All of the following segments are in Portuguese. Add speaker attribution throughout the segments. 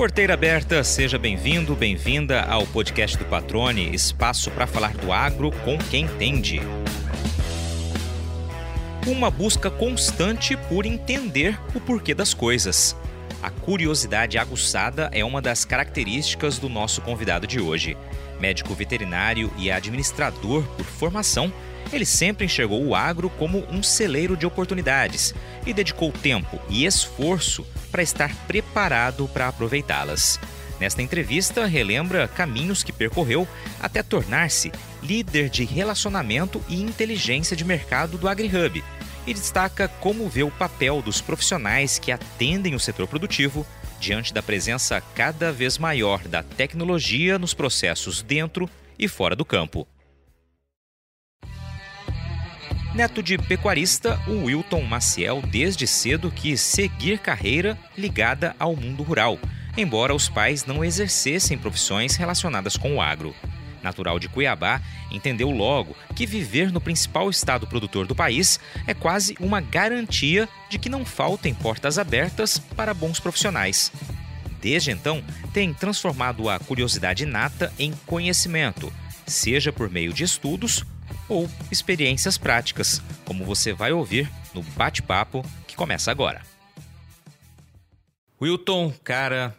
Speaker 1: Porteira aberta, seja bem-vindo, bem-vinda ao podcast do Patrone, espaço para falar do agro com quem entende. Uma busca constante por entender o porquê das coisas. A curiosidade aguçada é uma das características do nosso convidado de hoje. Médico veterinário e administrador por formação, ele sempre enxergou o agro como um celeiro de oportunidades e dedicou tempo e esforço para estar preparado para aproveitá-las. Nesta entrevista, relembra caminhos que percorreu até tornar-se líder de relacionamento e inteligência de mercado do AgriHub e destaca como vê o papel dos profissionais que atendem o setor produtivo diante da presença cada vez maior da tecnologia nos processos dentro e fora do campo. Neto de pecuarista, o Wilton Maciel desde cedo quis seguir carreira ligada ao mundo rural, embora os pais não exercessem profissões relacionadas com o agro. Natural de Cuiabá, entendeu logo que viver no principal estado produtor do país é quase uma garantia de que não faltem portas abertas para bons profissionais. Desde então, tem transformado a curiosidade inata em conhecimento, seja por meio de estudos ou experiências práticas, como você vai ouvir no bate-papo que começa agora. Wilton, cara,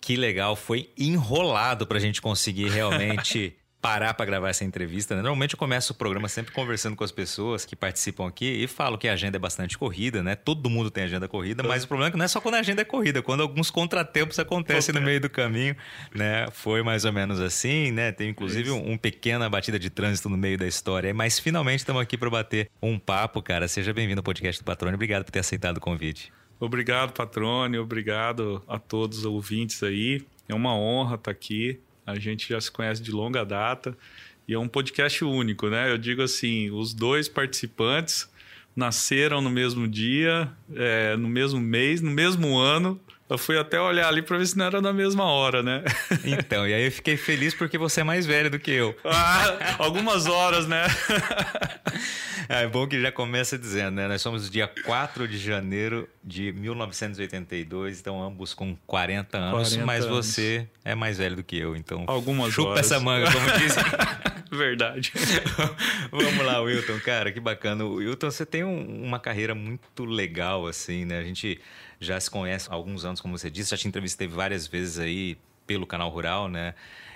Speaker 1: que legal, foi enrolado para a gente conseguir realmente parar para gravar essa entrevista. Né? Normalmente eu começo o programa sempre conversando com as pessoas que participam aqui e falo que a agenda é bastante corrida, né? Todo mundo tem agenda corrida, mas o problema é que não é só quando a agenda é corrida, quando alguns contratempos acontecem no meio do caminho, né? Foi mais ou menos assim, né? Tem inclusive um, um pequena batida de trânsito no meio da história, mas finalmente estamos aqui para bater um papo, cara. Seja bem-vindo ao podcast do Patrônio. Obrigado por ter aceitado o convite.
Speaker 2: Obrigado, Patrônio. Obrigado a todos os ouvintes aí. É uma honra estar aqui. A gente já se conhece de longa data e é um podcast único, né? Eu digo assim, os dois participantes nasceram no mesmo dia, é, no mesmo mês, no mesmo ano, eu fui até olhar ali para ver se não era na mesma hora, né?
Speaker 1: Então, e aí eu fiquei feliz porque você é mais velho do que eu.
Speaker 2: Ah, algumas horas, né?
Speaker 1: É bom que já começa dizendo, né? Nós somos dia 4 de janeiro de 1982, então ambos com 40 anos, 40 mas anos. você é mais velho do que eu, então
Speaker 2: algumas
Speaker 1: chupa
Speaker 2: horas.
Speaker 1: essa manga, como dizem.
Speaker 2: Verdade.
Speaker 1: Vamos lá, Wilton, cara, que bacana. Wilton, você tem um, uma carreira muito legal, assim, né? A gente já se conhece há alguns anos, como você disse, já te entrevistei várias vezes aí pelo canal Rural, né?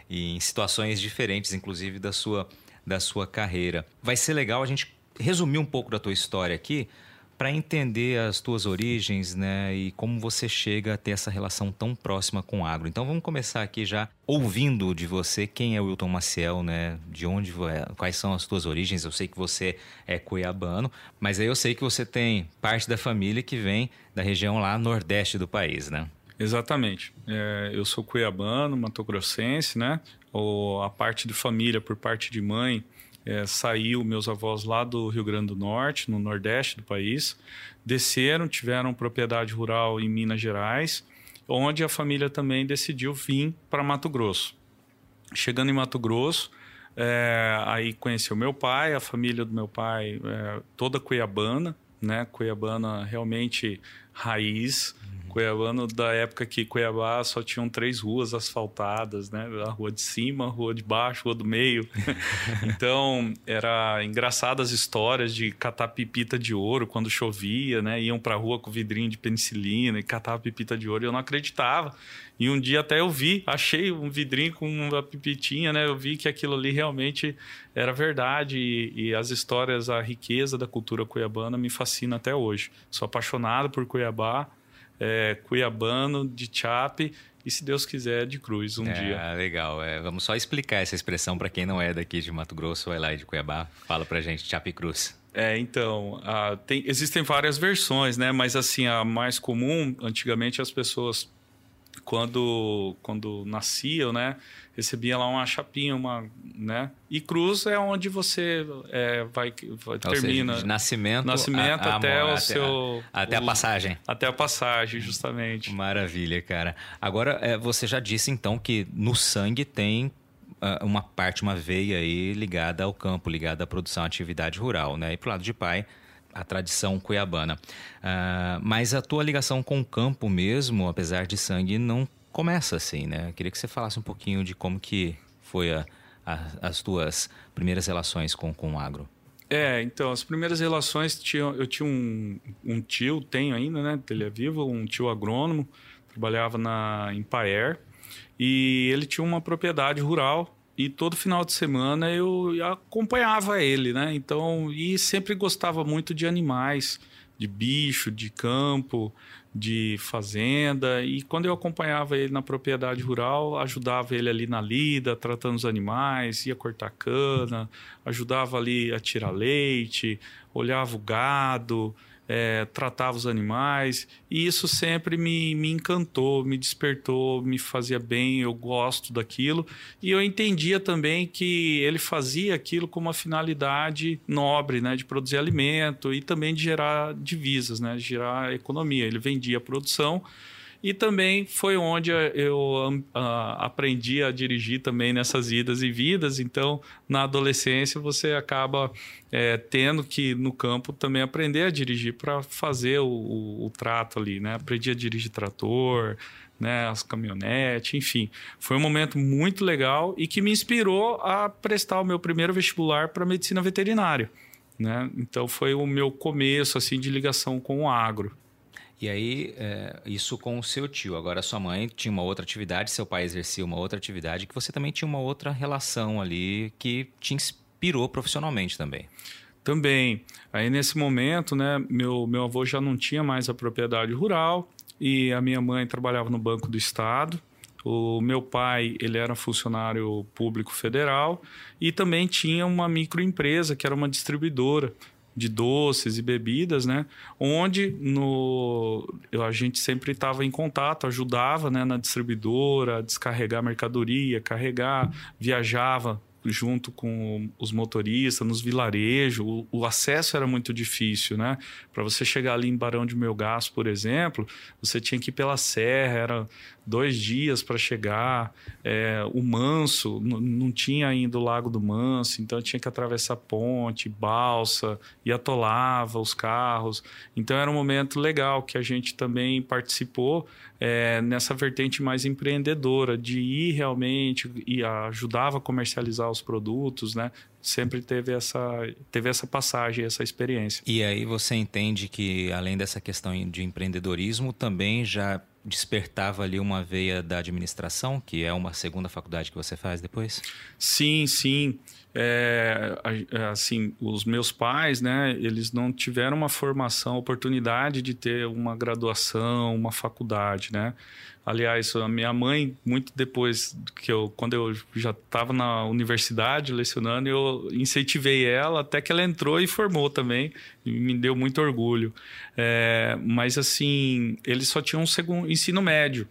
Speaker 1: E em situações diferentes, inclusive da sua da sua carreira. Vai ser legal a gente resumir um pouco da tua história aqui para entender as tuas origens, né, e como você chega a ter essa relação tão próxima com o agro. Então vamos começar aqui já ouvindo de você quem é o Wilton Maciel, né, de onde, quais são as tuas origens. Eu sei que você é cuiabano, mas aí eu sei que você tem parte da família que vem da região lá nordeste do país, né?
Speaker 2: Exatamente. É, eu sou cuiabano, matogrossense, né? Ou a parte de família por parte de mãe é, saiu meus avós lá do Rio Grande do Norte, no nordeste do país, desceram, tiveram propriedade rural em Minas Gerais, onde a família também decidiu vir para Mato Grosso. Chegando em Mato Grosso, é, aí conheceu meu pai, a família do meu pai, é, toda cuiabana, né? Cuiabana realmente raiz, Cuiabano da época que Cuiabá só tinham três ruas asfaltadas, né? A rua de cima, a rua de baixo, a rua do meio. então, era engraçadas histórias de catar pipita de ouro quando chovia, né? Iam pra rua com vidrinho de penicilina e catar pipita de ouro. E eu não acreditava. E um dia até eu vi, achei um vidrinho com uma pipitinha, né? Eu vi que aquilo ali realmente era verdade e, e, as histórias, a riqueza da cultura cuiabana me fascina até hoje. Sou apaixonado por Cuiabá é, cuiabano, de Chape e, se Deus quiser, de Cruz um
Speaker 1: é,
Speaker 2: dia.
Speaker 1: Legal. É, vamos só explicar essa expressão para quem não é daqui de Mato Grosso ou é lá de Cuiabá. Fala para gente, Chape Cruz.
Speaker 2: É, então, a, tem, existem várias versões, né? Mas assim, a mais comum, antigamente as pessoas quando quando nasciam, né, recebia lá uma chapinha, uma, né? E cruz é onde você é, vai, vai termina
Speaker 1: seja, de nascimento,
Speaker 2: nascimento a, a,
Speaker 1: até
Speaker 2: o
Speaker 1: até
Speaker 2: seu
Speaker 1: a, até o, a passagem.
Speaker 2: Até a passagem, justamente.
Speaker 1: Maravilha, cara. Agora, é, você já disse então que no sangue tem uh, uma parte, uma veia aí ligada ao campo, ligada à produção, à atividade rural, né? E pro lado de pai, a tradição cuiabana. Uh, mas a tua ligação com o campo mesmo, apesar de sangue, não começa assim, né? Eu queria que você falasse um pouquinho de como que foi a, a, as tuas primeiras relações com, com o agro.
Speaker 2: É, então, as primeiras relações, tinha, eu tinha um, um tio, tenho ainda, né? Ele é vivo, um tio agrônomo, trabalhava na, em Paer, e ele tinha uma propriedade rural e todo final de semana eu acompanhava ele, né? Então, e sempre gostava muito de animais, de bicho, de campo, de fazenda. E quando eu acompanhava ele na propriedade rural, ajudava ele ali na lida, tratando os animais, ia cortar cana, ajudava ali a tirar leite, olhava o gado, é, tratava os animais, e isso sempre me, me encantou, me despertou, me fazia bem, eu gosto daquilo, e eu entendia também que ele fazia aquilo com uma finalidade nobre, né, de produzir alimento e também de gerar divisas, né, de gerar economia. Ele vendia a produção e também foi onde eu uh, aprendi a dirigir também nessas idas e vidas. Então, na adolescência, você acaba é, tendo que, no campo, também aprender a dirigir para fazer o, o, o, trato ali, né? Aprendi a dirigir trator, né, as caminhonetes, enfim. Foi um momento muito legal e que me inspirou a prestar o meu primeiro vestibular para medicina veterinária. Né? Então, foi o meu começo assim de ligação com o agro.
Speaker 1: E aí, é, isso com o seu tio. Agora, sua mãe tinha uma outra atividade, seu pai exercia uma outra atividade, que você também tinha uma outra relação ali que te inspirou profissionalmente também.
Speaker 2: Também. Aí, nesse momento, né, meu, meu avô já não tinha mais a propriedade rural e a minha mãe trabalhava no Banco do Estado. O meu pai, ele era funcionário público federal e também tinha uma microempresa, que era uma distribuidora de doces e bebidas, né? Onde no, a gente sempre estava em contato, ajudava né, na distribuidora, a descarregar mercadoria, carregar, viajava junto com os motoristas, nos vilarejos, o, o, acesso era muito difícil, né? Para você chegar ali em Barão de Melgaço, por exemplo, você tinha que ir pela serra, era dois dias para chegar. É, o Manso, não tinha ainda o Lago do Manso, então tinha que atravessar ponte, balsa, e atolava os carros. Então era um momento legal que a gente também participou é, nessa vertente mais empreendedora, de ir realmente e ajudava a comercializar os produtos, né? Sempre teve essa, teve essa passagem, essa experiência.
Speaker 1: E aí você entende que, além dessa questão de empreendedorismo, também já despertava ali uma veia da administração, que é uma segunda faculdade que você faz depois?
Speaker 2: Sim, sim. É, assim, os meus pais, né, eles não tiveram uma formação, oportunidade de ter uma graduação, uma faculdade, né? Aliás, a minha mãe, muito depois que eu, quando eu já estava na universidade lecionando, eu incentivei ela até que ela entrou e formou também, e me deu muito orgulho. É, mas assim, eles só tinham um segundo ensino médio.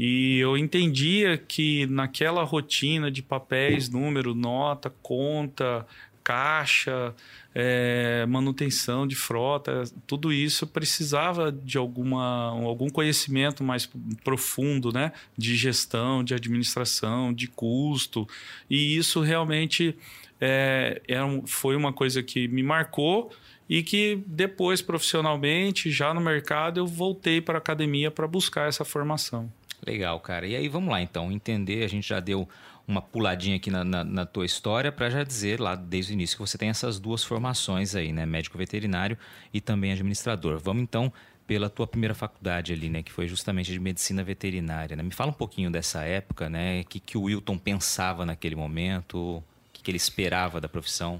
Speaker 2: E eu entendia que naquela rotina de papéis, número, nota, conta, caixa, é, manutenção de frota, tudo isso precisava de alguma, algum conhecimento mais profundo, né? De gestão, de administração, de custo. E isso realmente é, foi uma coisa que me marcou e que depois, profissionalmente, já no mercado, eu voltei para a academia para buscar essa formação.
Speaker 1: Legal, cara. E aí vamos lá então, entender, a gente já deu uma puladinha aqui na, na, na tua história para já dizer lá desde o início que você tem essas duas formações aí, né? Médico veterinário e também administrador. Vamos então pela tua primeira faculdade ali, né? Que foi justamente de medicina veterinária. Né? Me fala um pouquinho dessa época, né? O que, que o Wilton pensava naquele momento, o que, que ele esperava da profissão.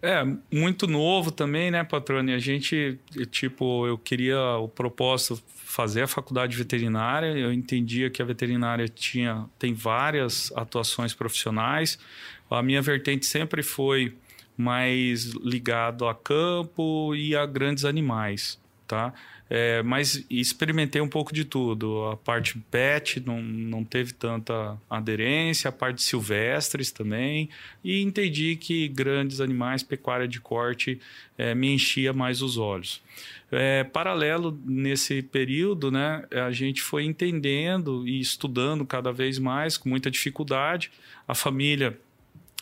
Speaker 2: É, muito novo também, né, patrone? A gente, tipo, eu queria o propósito fazer a faculdade veterinária. Eu entendia que a veterinária tinha tem várias atuações profissionais. A minha vertente sempre foi mais ligado a campo e a grandes animais, tá? É, mas experimentei um pouco de tudo. A parte pet não, não teve tanta aderência, a parte silvestres também. E entendi que grandes animais, pecuária de corte, é, me enchia mais os olhos. É, paralelo nesse período, né, a gente foi entendendo e estudando cada vez mais, com muita dificuldade. A família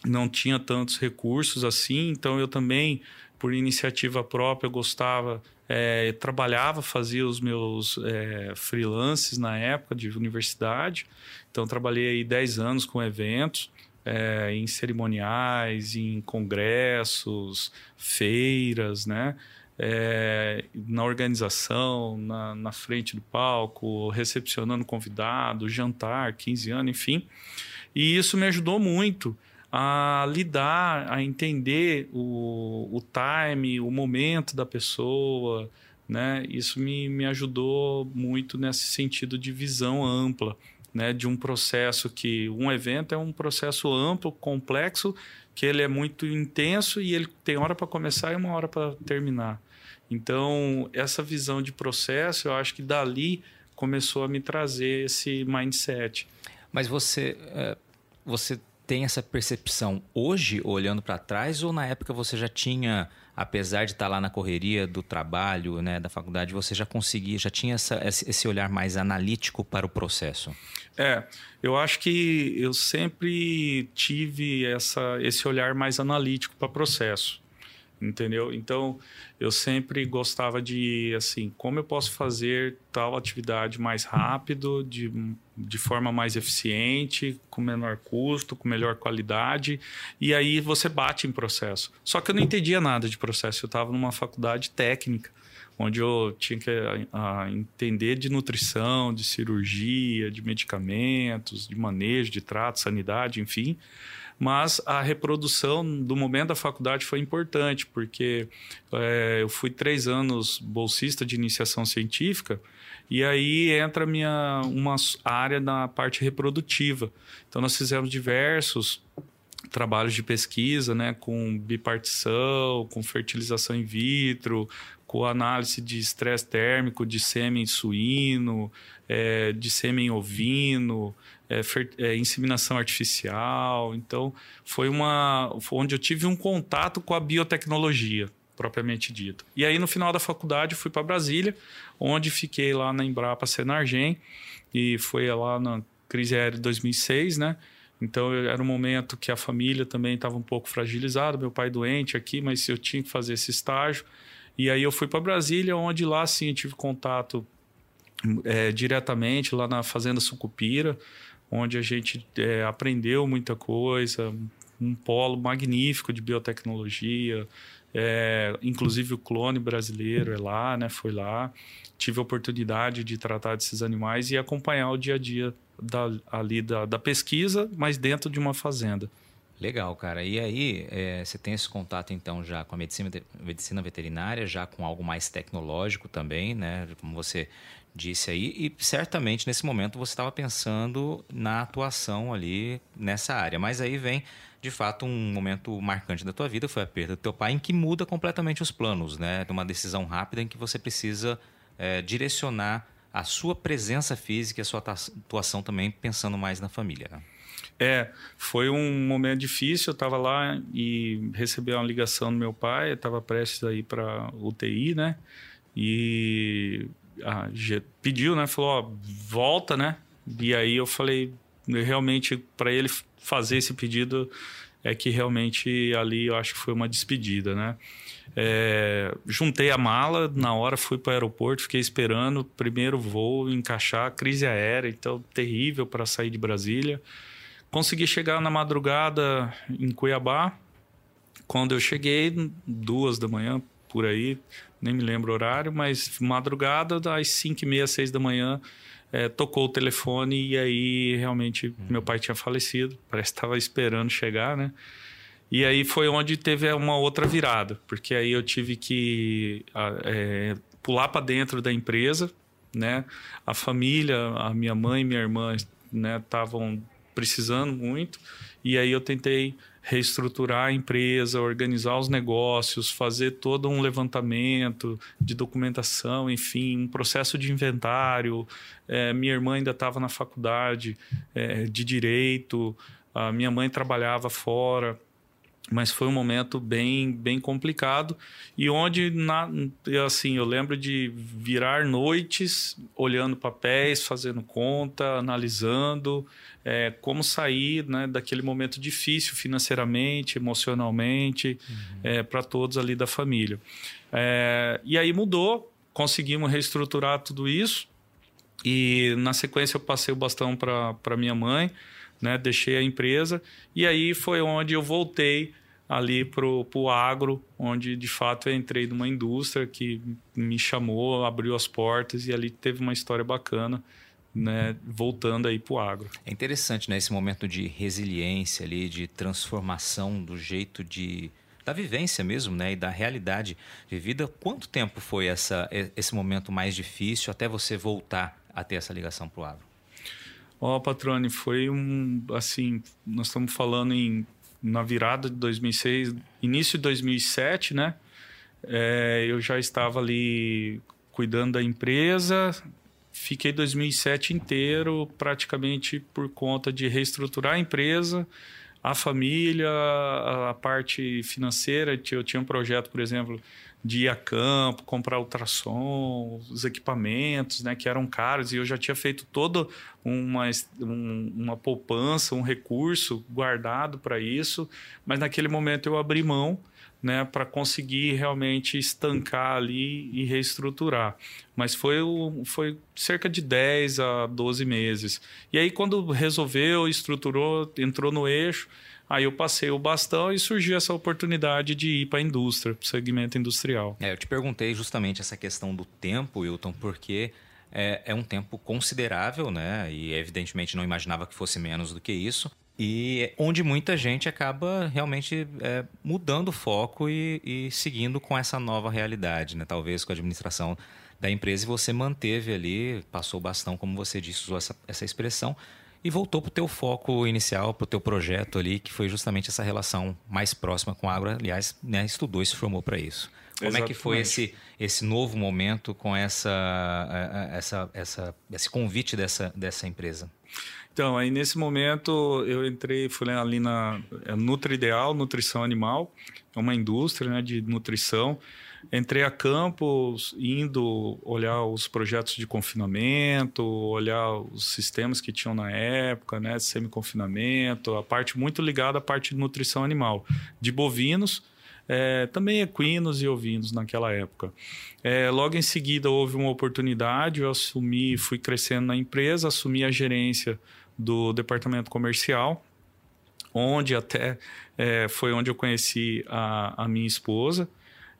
Speaker 2: não tinha tantos recursos assim, então eu também por iniciativa própria, gostava, é, trabalhava, fazia os meus é, freelances na época de universidade. Então, trabalhei aí 10 anos com eventos, é, em cerimoniais, em congressos, feiras, né? É, na organização, na, na, frente do palco, recepcionando convidado, jantar, 15 anos, enfim. E isso me ajudou muito a lidar, a entender o, o time, o momento da pessoa, né? Isso me, me ajudou muito nesse sentido de visão ampla, né? De um processo que um evento é um processo amplo, complexo, que ele é muito intenso e ele tem hora para começar e uma hora para terminar. Então essa visão de processo, eu acho que dali começou a me trazer esse mindset.
Speaker 1: Mas você, eh, você tem essa percepção hoje, olhando para trás, ou na época você já tinha, apesar de estar tá lá na correria do trabalho, né, da faculdade, você já conseguia, já tinha essa, esse olhar mais analítico para o processo?
Speaker 2: É, eu acho que eu sempre tive essa, esse olhar mais analítico para o processo entendeu? Então, eu sempre gostava de, assim, como eu posso fazer tal atividade mais rápido, de, de forma mais eficiente, com menor custo, com melhor qualidade, e aí você bate em processo. Só que eu não entendia nada de processo, eu estava numa faculdade técnica, onde eu tinha que a, a entender de nutrição, de cirurgia, de medicamentos, de manejo, de trato, sanidade, enfim mas a reprodução do momento da faculdade foi importante, porque é, eu fui três anos bolsista de iniciação científica, e aí entra minha, uma área na parte reprodutiva. Então, nós fizemos diversos trabalhos de pesquisa, né, com bipartição, com fertilização in vitro, com análise de estresse térmico de sêmen suíno, é, de sêmen ovino, é, é, inseminação artificial. Então, foi uma foi onde eu tive um contato com a biotecnologia, propriamente dito. E aí, no final da faculdade, fui para Brasília, onde fiquei lá na Embrapa Senargem, e foi lá na crise aérea de 2006, né? Então, era um momento que a família também estava um pouco fragilizada, meu pai doente aqui, mas eu tinha que fazer esse estágio. E aí eu fui para Brasília, onde lá sim eu tive contato é, diretamente lá na Fazenda Sucupira, onde a gente é, aprendeu muita coisa, um polo magnífico de biotecnologia, é, inclusive o clone brasileiro é lá, né? Foi lá. Tive a oportunidade de tratar desses animais e acompanhar o dia a dia da, ali da, da pesquisa, mas dentro de uma fazenda.
Speaker 1: Legal, cara. E aí, é, você tem esse contato então já com a medicina, medicina veterinária, já com algo mais tecnológico também, né? Como você disse aí, e certamente nesse momento você estava pensando na atuação ali nessa área. Mas aí vem, de fato, um momento marcante da tua vida, foi a perda do teu pai, em que muda completamente os planos, né? Uma decisão rápida em que você precisa é, direcionar a sua presença física e a sua atuação também pensando mais na família, né?
Speaker 2: É, foi um momento difícil. Eu estava lá e recebi uma ligação do meu pai. Estava prestes a ir para UTI, né? E pediu, né? Falou, ó, volta, né? E aí eu falei, realmente, para ele fazer esse pedido, é que realmente ali eu acho que foi uma despedida, né? É, juntei a mala, na hora fui para o aeroporto, fiquei esperando primeiro voo, encaixar, crise aérea, então terrível para sair de Brasília. Consegui chegar na madrugada em Cuiabá. Quando eu cheguei, duas da manhã, por aí, nem me lembro o horário, mas madrugada, às cinco e meia, seis da manhã, é, tocou o telefone e aí realmente uhum. meu pai tinha falecido, parece que estava esperando chegar, né? E aí foi onde teve uma outra virada, porque aí eu tive que é, pular para dentro da empresa, né? A família, a minha mãe e minha irmã, né, estavam precisando muito. E aí eu tentei reestruturar a empresa, organizar os negócios, fazer todo um levantamento de documentação, enfim, um processo de inventário. É, minha irmã ainda estava na faculdade é, de direito, a minha mãe trabalhava fora. Mas foi um momento bem bem complicado e onde na, assim eu lembro de virar noites olhando papéis fazendo conta analisando é, como sair né, daquele momento difícil financeiramente emocionalmente uhum. é, para todos ali da família é, e aí mudou conseguimos reestruturar tudo isso e na sequência eu passei o bastão para minha mãe né? Deixei a empresa e aí foi onde eu voltei ali pro, pro agro, onde de fato eu entrei numa indústria que me chamou, abriu as portas e ali teve uma história bacana. Né, voltando aí para o agro.
Speaker 1: É interessante, né, esse momento de resiliência ali, de transformação do jeito de da vivência mesmo, né, e da realidade vivida. Quanto tempo foi essa esse momento mais difícil até você voltar a ter essa ligação para o agro?
Speaker 2: Ó, oh, Patrone, foi um, assim, nós estamos falando em na virada de 2006, início de 2007, né? É, eu já estava ali cuidando da empresa, fiquei 2007 inteiro praticamente por conta de reestruturar a empresa, a família, a parte financeira. Eu tinha um projeto, por exemplo, de ir a campo, comprar ultrassom, os equipamentos, né, que eram caros, e eu já tinha feito toda uma, um, uma poupança, um recurso guardado para isso, mas naquele momento eu abri mão, né, para conseguir realmente estancar ali e reestruturar. Mas foi, foi cerca de 10 a 12 meses. E aí, quando resolveu, estruturou, entrou no eixo, Aí eu passei o bastão e surgiu essa oportunidade de ir para a indústria, para o segmento industrial.
Speaker 1: É, eu te perguntei justamente essa questão do tempo, Wilton, porque é, é, um tempo considerável, né? E evidentemente não imaginava que fosse menos do que isso. E onde muita gente acaba realmente é, mudando o foco e, e, seguindo com essa nova realidade, né? Talvez com a administração da empresa e você manteve ali, passou o bastão, como você disse, usou essa, essa expressão, e voltou para o teu foco inicial, para o teu projeto ali, que foi justamente essa relação mais próxima com a agro. Aliás, né, estudou e se formou para isso. Como Exatamente. é que foi esse, esse novo momento com essa, essa, essa, esse convite dessa, dessa empresa?
Speaker 2: Então, aí nesse momento eu entrei, fui ali na é Nutri Ideal, Nutrição Animal, é uma indústria né, de nutrição entrei a campo indo olhar os projetos de confinamento, olhar os sistemas que tinham na época, né, semi-confinamento, a parte muito ligada à parte de nutrição animal, de bovinos, é, também equinos e ovinos naquela época. É, logo em seguida houve uma oportunidade, eu assumi, fui crescendo na empresa, assumi a gerência do departamento comercial, onde até é, foi onde eu conheci a, a minha esposa.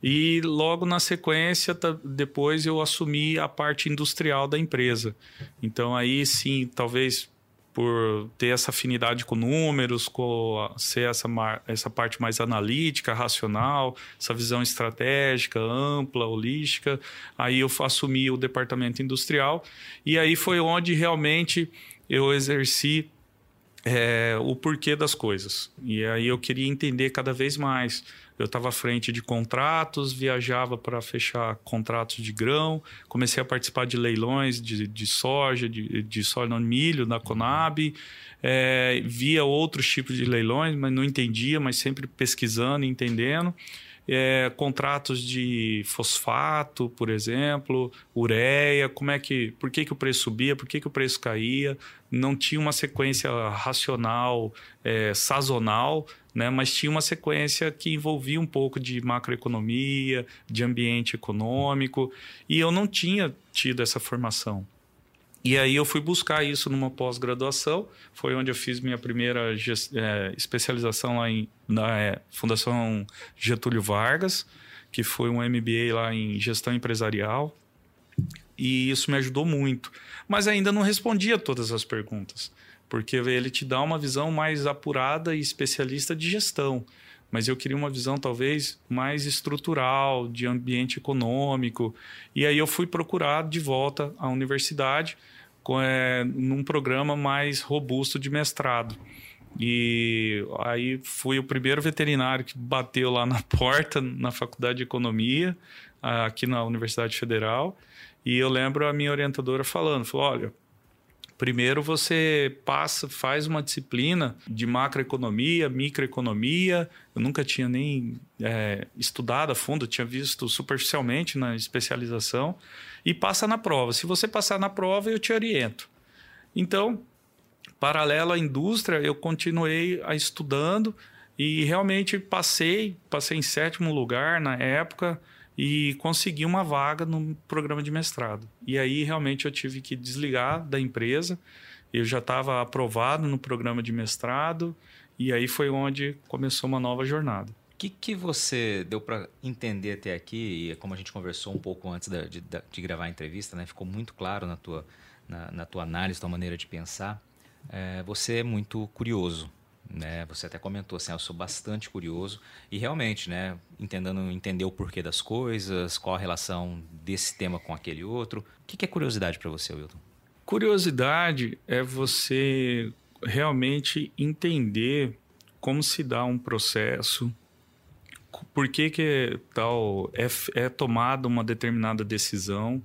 Speaker 2: E logo na sequência, depois eu assumi a parte industrial da empresa. Então aí sim, talvez por ter essa afinidade com números, com ser essa, essa parte mais analítica, racional, essa visão estratégica, ampla, holística. Aí eu assumi o departamento industrial e aí foi onde realmente eu exerci é, o porquê das coisas. E aí eu queria entender cada vez mais eu estava à frente de contratos, viajava para fechar contratos de grão, comecei a participar de leilões de, de soja, de, de soja não, milho na Conab, é, via outros tipos de leilões, mas não entendia, mas sempre pesquisando e entendendo é, contratos de fosfato, por exemplo, ureia, como é que, por que, que o preço subia, por que, que o preço caía, não tinha uma sequência racional, é, sazonal, né, mas tinha uma sequência que envolvia um pouco de macroeconomia, de ambiente econômico, e eu não tinha tido essa formação. E aí eu fui buscar isso numa pós-graduação, foi onde eu fiz minha primeira é, especialização lá em, na é, Fundação Getúlio Vargas, que foi um MBA lá em gestão empresarial, e isso me ajudou muito. Mas ainda não respondia todas as perguntas, porque ele te dá uma visão mais apurada e especialista de gestão mas eu queria uma visão talvez mais estrutural, de ambiente econômico. E aí eu fui procurar de volta à universidade é, num programa mais robusto de mestrado. E aí fui o primeiro veterinário que bateu lá na porta na Faculdade de Economia, aqui na Universidade Federal. E eu lembro a minha orientadora falando, falou, olha, Primeiro você passa, faz uma disciplina de macroeconomia, microeconomia. Eu nunca tinha nem é, estudado a fundo, tinha visto superficialmente na especialização e passa na prova. Se você passar na prova, eu te oriento. Então, paralelo à indústria, eu continuei a estudando e realmente passei, passei em sétimo lugar na época e consegui uma vaga no programa de mestrado. E aí realmente eu tive que desligar da empresa. Eu já estava aprovado no programa de mestrado e aí foi onde começou uma nova jornada.
Speaker 1: O que, que você deu para entender até aqui, e como a gente conversou um pouco antes de, de, de gravar a entrevista, né, ficou muito claro na tua, na, na tua análise, tua maneira de pensar. É, você é muito curioso, né? Você até comentou assim, ah, eu sou bastante curioso e realmente, né, entendendo entender o porquê das coisas, qual a relação desse tema com aquele outro. O que é curiosidade para você, Wilton?
Speaker 2: Curiosidade é você realmente entender como se dá um processo, por que, que tal é, é tomada uma determinada decisão,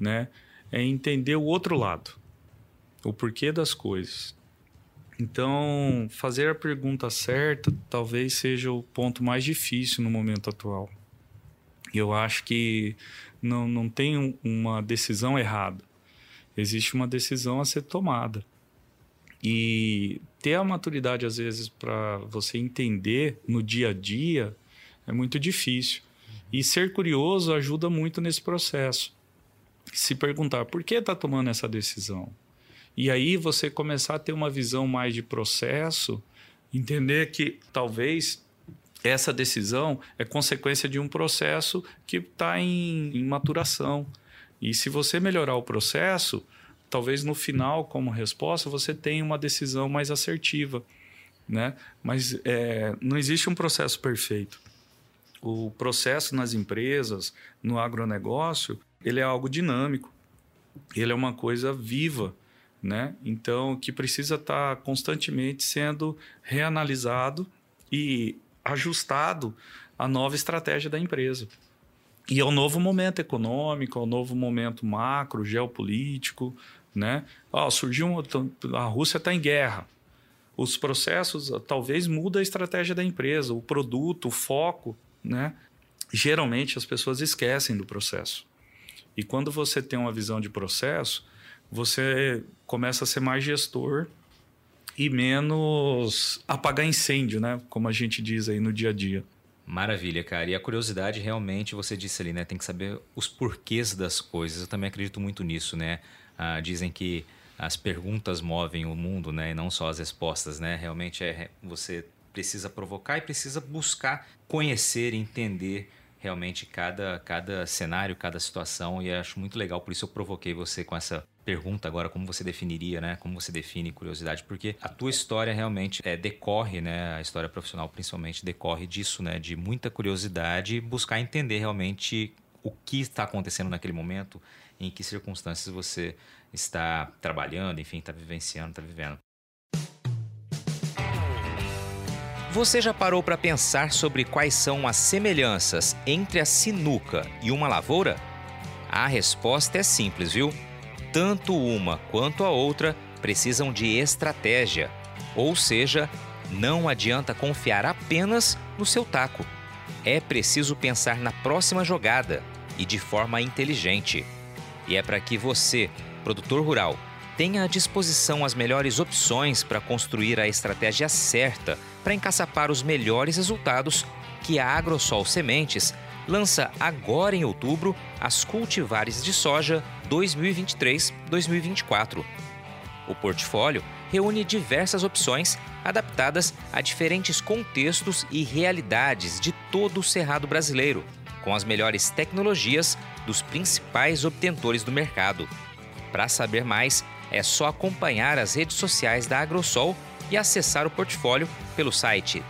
Speaker 2: né? É entender o outro lado, o porquê das coisas. Então, fazer a pergunta certa talvez seja o ponto mais difícil no momento atual. Eu acho que não, não tem uma decisão errada. Existe uma decisão a ser tomada. E ter a maturidade, às vezes, para você entender no dia a dia é muito difícil. E ser curioso ajuda muito nesse processo. Se perguntar por que está tomando essa decisão? E aí você começar a ter uma visão mais de processo, entender que talvez essa decisão é consequência de um processo que está em, em maturação. E se você melhorar o processo, talvez no final, como resposta, você tenha uma decisão mais assertiva. Né? Mas é, não existe um processo perfeito. O processo nas empresas, no agronegócio, ele é algo dinâmico. Ele é uma coisa viva né? Então, que precisa estar tá constantemente sendo reanalisado e ajustado à nova estratégia da empresa. E ao novo momento econômico, ao novo momento macro, geopolítico, né? Surgiu um, a Rússia está em guerra. Os processos talvez mudem a estratégia da empresa, o produto, o foco, né? Geralmente as pessoas esquecem do processo. E quando você tem uma visão de processo, você começa a ser mais gestor e menos apagar incêndio, né? Como a gente diz aí no dia a dia.
Speaker 1: Maravilha, cara. E a curiosidade realmente, você disse ali, né? Tem que saber os porquês das coisas. Eu também acredito muito nisso, né? Ah, dizem que as perguntas movem o mundo, né? E não só as respostas, né? Realmente é você precisa provocar e precisa buscar conhecer, entender realmente cada, cada cenário, cada situação. E acho muito legal, por isso eu provoquei você com essa pergunta agora como você definiria, né? Como você define curiosidade? Porque a tua história realmente é, decorre, né? A história profissional principalmente decorre disso, né? De muita curiosidade buscar entender realmente o que está acontecendo naquele momento, em que circunstâncias você está trabalhando, enfim, está vivenciando, está vivendo. Você já parou para pensar sobre quais são as semelhanças entre a sinuca e uma lavoura? A resposta é simples, viu? Tanto uma quanto a outra precisam de estratégia, ou seja, não adianta confiar apenas no seu taco. É preciso pensar na próxima jogada e de forma inteligente. E é para que você, produtor rural, tenha à disposição as melhores opções para construir a estratégia certa para encaçapar os melhores resultados que a Agrosol Sementes lança agora em outubro as cultivares de soja 2023-2024. O portfólio reúne diversas opções adaptadas a diferentes contextos e realidades de todo o cerrado brasileiro, com as melhores tecnologias dos principais obtentores do mercado. Para saber mais, é só acompanhar as redes sociais da Agrosol e acessar o portfólio pelo site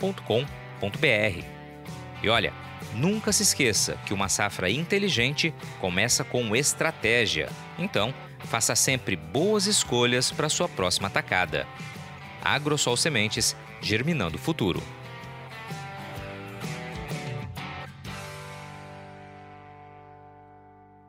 Speaker 1: www.agrosolsementes.com.br. E olha, nunca se esqueça que uma safra inteligente começa com estratégia. Então, faça sempre boas escolhas para sua próxima tacada. Agrosol Sementes, germinando o futuro.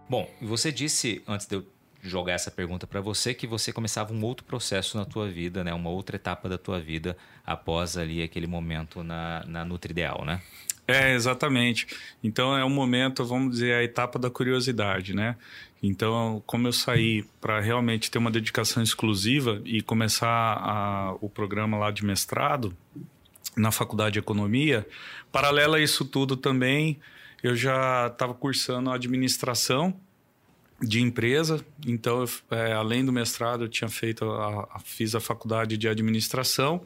Speaker 1: Bom, você disse antes de eu jogar essa pergunta para você que você começava um outro processo na tua vida, né? Uma outra etapa da tua vida após ali aquele momento na, na Nutrideal, né?
Speaker 2: É, exatamente. Então é um momento, vamos dizer, a etapa da curiosidade, né? Então, como eu saí para realmente ter uma dedicação exclusiva e começar a, o programa lá de mestrado na Faculdade de Economia, paralelo a isso tudo também, eu já estava cursando administração de empresa. Então, eu, é, além do mestrado, eu tinha feito, a, a, fiz a faculdade de administração.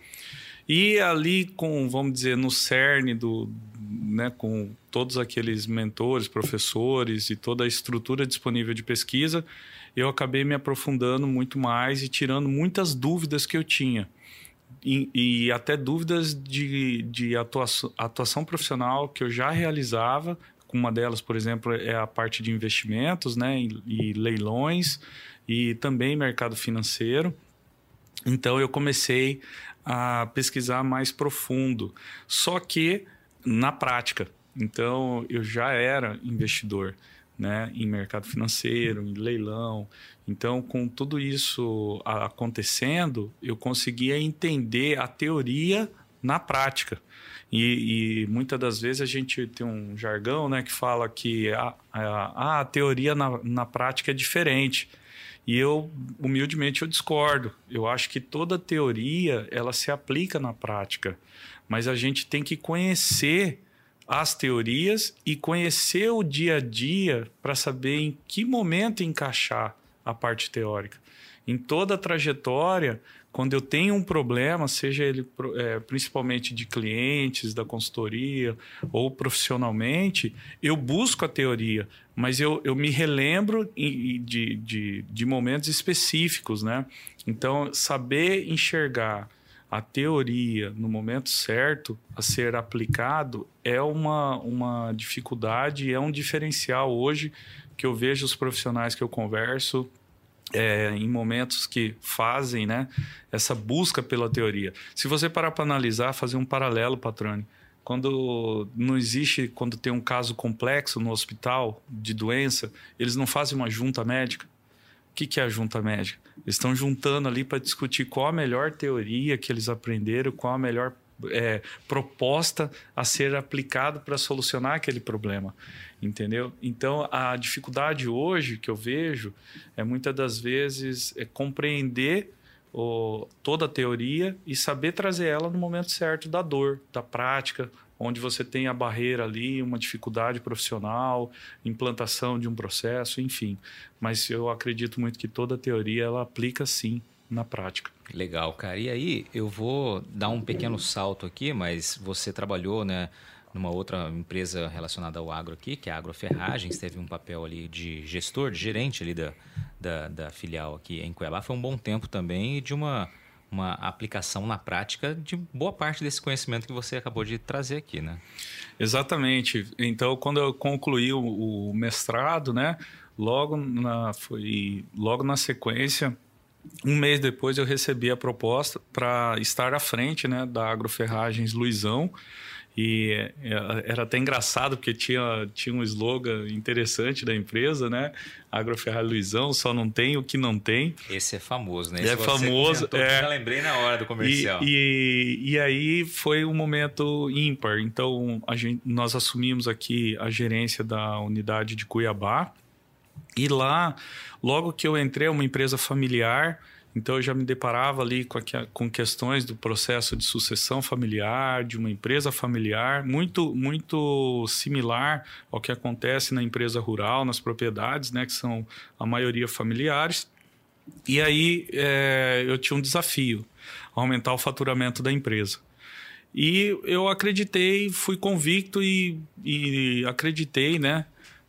Speaker 2: E ali, com, vamos dizer, no cerne do, né, com todos aqueles mentores, professores e toda a estrutura disponível de pesquisa, eu acabei me aprofundando muito mais e tirando muitas dúvidas que eu tinha. E, e até dúvidas de, de atuação, atuação profissional que eu já realizava. Uma delas, por exemplo, é a parte de investimentos né, e, leilões e também mercado financeiro. Então eu comecei a pesquisar mais profundo. Só que na prática. Então, eu já era investidor né, em mercado financeiro, em leilão. Então, com tudo isso acontecendo, eu conseguia entender a teoria na prática. E, e, muitas das vezes a gente tem um jargão né, que fala que a, a, a teoria na, na prática é diferente. E eu, humildemente, eu discordo. Eu acho que toda teoria, ela se aplica na prática. Mas a gente tem que conhecer as teorias e conhecer o dia a dia para saber em que momento encaixar a parte teórica. Em toda a trajetória, quando eu tenho um problema, seja ele é, principalmente de clientes, da consultoria ou profissionalmente, eu busco a teoria, mas eu, eu me relembro de, de, de momentos específicos, né? Então, saber enxergar a teoria no momento certo a ser aplicado é uma, uma dificuldade, é um diferencial hoje que eu vejo os profissionais que eu converso é, em momentos que fazem né, essa busca pela teoria. Se você parar para analisar, fazer um paralelo, Patrone, quando não existe, quando tem um caso complexo no hospital de doença, eles não fazem uma junta médica. O que, que é a junta médica? Eles estão juntando ali para discutir qual a melhor teoria que eles aprenderam, qual a melhor é, proposta a ser aplicada para solucionar aquele problema, entendeu? Então, a dificuldade hoje que eu vejo é muitas das vezes é compreender o, toda a teoria e saber trazer ela no momento certo da dor, da prática, onde você tem a barreira ali, uma dificuldade profissional, implantação de um processo, enfim. Mas eu acredito muito que toda a teoria ela aplica sim na prática.
Speaker 1: Legal, cara. E aí eu vou dar um pequeno salto aqui, mas você trabalhou, né? numa outra empresa relacionada ao agro aqui, que é a Agroferragens, teve um papel ali de gestor, de gerente ali da, da, da, filial aqui em Cuiabá. Foi um bom tempo também de uma uma aplicação na prática de boa parte desse conhecimento que você acabou de trazer aqui, né?
Speaker 2: Exatamente. Então, quando eu concluí o, o mestrado, né, logo na foi logo na sequência, um mês depois eu recebi a proposta para estar à frente, né, da Agroferragens Luizão e é, era até engraçado porque tinha, tinha um slogan interessante da empresa, né? Agroferrari Luizão, só não tem o que não tem.
Speaker 1: Esse é famoso, né?
Speaker 2: é famoso. é...
Speaker 1: Já lembrei na hora do comercial.
Speaker 2: E, e, e, aí foi um momento ímpar. Então a gente, nós assumimos aqui a gerência da unidade de Cuiabá. E lá, logo que eu entrei, é uma empresa familiar então eu já me deparava ali com, com questões do processo de sucessão familiar, de uma empresa familiar, muito, muito similar ao que acontece na empresa rural, nas propriedades, né, que são a maioria familiares. E aí é, eu tinha um desafio, aumentar o faturamento da empresa. E eu acreditei, fui convicto e, e acreditei, né?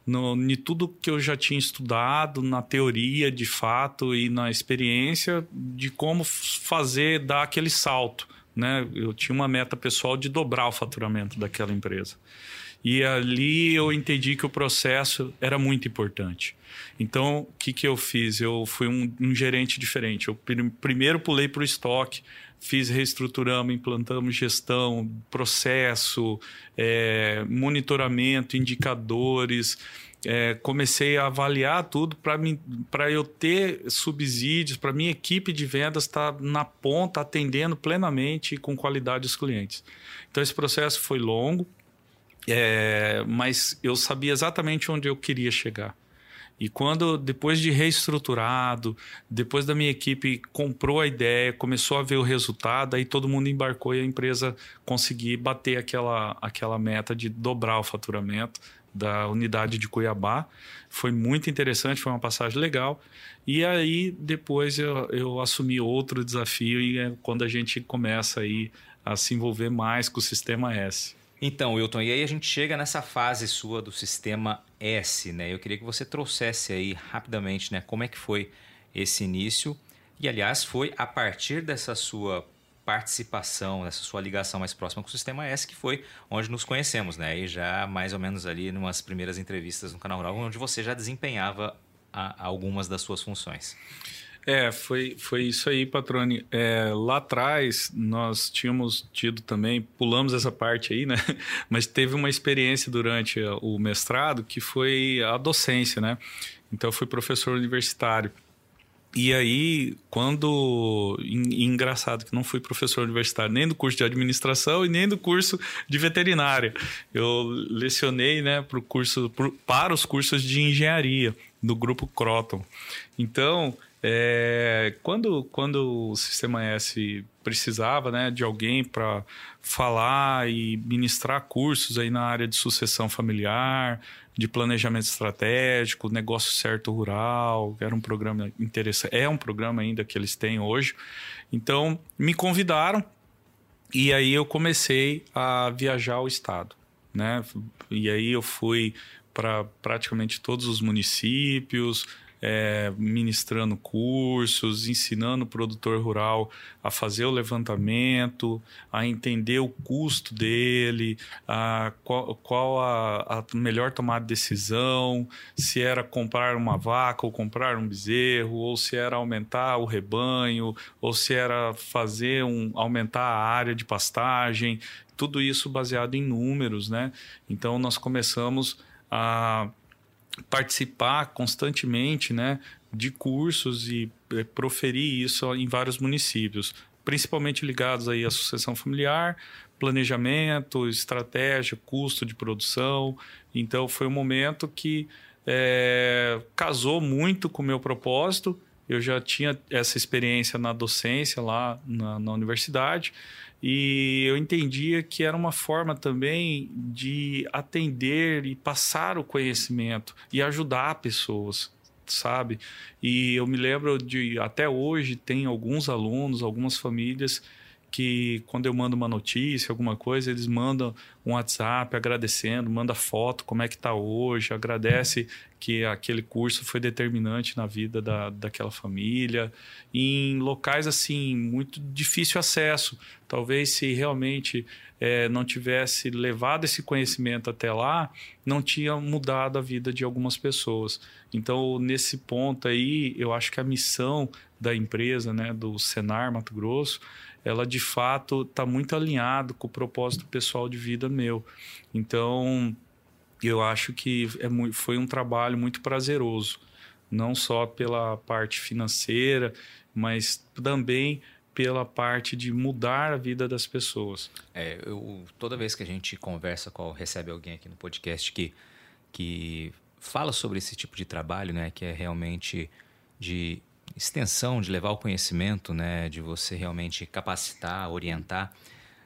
Speaker 2: No, em tudo que eu já tinha estudado, na teoria de fato e na experiência de como fazer, dar aquele salto. Né? Eu tinha uma meta pessoal de dobrar o faturamento daquela empresa. E ali eu entendi que o processo era muito importante. Então, o que, que eu fiz? Eu fui um, um gerente diferente. Eu primeiro pulei para o estoque, fiz reestruturamos, implantamos gestão, processo, é, monitoramento, indicadores, é, comecei a avaliar tudo para eu ter subsídios, para minha equipe de vendas estar tá na ponta, atendendo plenamente e com qualidade os clientes. Então, esse processo foi longo, é, mas eu sabia exatamente onde eu queria chegar. E quando, depois de reestruturado, depois da minha equipe comprou a ideia, começou a ver o resultado, aí todo mundo embarcou e a empresa conseguiu bater aquela, aquela meta de dobrar o faturamento da unidade de Cuiabá. Foi muito interessante, foi uma passagem legal. E aí depois eu, eu assumi outro desafio e é quando a gente começa aí a se envolver mais com o sistema S.
Speaker 1: Então, Wilton, e aí a gente chega nessa fase sua do sistema S, né? Eu queria que você trouxesse aí rapidamente, né, como é que foi esse início. E aliás, foi a partir dessa sua participação, dessa sua ligação mais próxima com o sistema S que foi onde nos conhecemos, né? E já mais ou menos ali numas primeiras entrevistas no canal Rural, onde você já desempenhava a, algumas das suas funções.
Speaker 2: É, foi, foi isso aí, Patrone. É, lá atrás, nós tínhamos tido também, pulamos essa parte aí, né? Mas teve uma experiência durante o mestrado que foi a docência, né? Então, eu fui professor universitário. E aí, quando. engraçado que não fui professor universitário nem do curso de administração e nem do curso de veterinária. Eu lecionei né, pro curso, pro, para os cursos de engenharia do grupo Croton. Então, é, quando, quando o Sistema S precisava né, de alguém para falar e ministrar cursos aí na área de sucessão familiar, de planejamento estratégico, negócio certo rural, era um programa interessante, é um programa ainda que eles têm hoje. Então, me convidaram e aí eu comecei a viajar o estado, né? E aí eu fui para praticamente todos os municípios, é, ministrando cursos, ensinando o produtor rural a fazer o levantamento, a entender o custo dele, a, qual, qual a, a melhor tomada de decisão, se era comprar uma vaca ou comprar um bezerro, ou se era aumentar o rebanho, ou se era fazer um aumentar a área de pastagem, tudo isso baseado em números, né? Então nós começamos a participar constantemente né, de cursos e é, proferir isso em vários municípios, principalmente ligados aí à sucessão familiar, planejamento, estratégia, custo de produção. Então foi um momento que é, casou muito com o meu propósito. Eu já tinha essa experiência na docência lá na, na universidade e eu entendia que era uma forma também de atender e passar o conhecimento e ajudar pessoas, sabe? E eu me lembro de até hoje tem alguns alunos, algumas famílias que quando eu mando uma notícia, alguma coisa, eles mandam um WhatsApp agradecendo, manda foto, como é que está hoje, agradece que aquele curso foi determinante na vida da, daquela família. em locais assim, muito difícil acesso. Talvez se realmente é, não tivesse levado esse conhecimento até lá, não tinha mudado a vida de algumas pessoas. Então, nesse ponto aí, eu acho que a missão da empresa, né, do Senar Mato Grosso, ela de fato está muito alinhado com o propósito pessoal de vida meu. Então, eu acho que é muito, foi um trabalho muito prazeroso, não só pela parte financeira, mas também pela parte de mudar a vida das pessoas.
Speaker 1: É, eu, toda vez que a gente conversa com recebe alguém aqui no podcast que que fala sobre esse tipo de trabalho, né, que é realmente de extensão, de levar o conhecimento, né, de você realmente capacitar, orientar,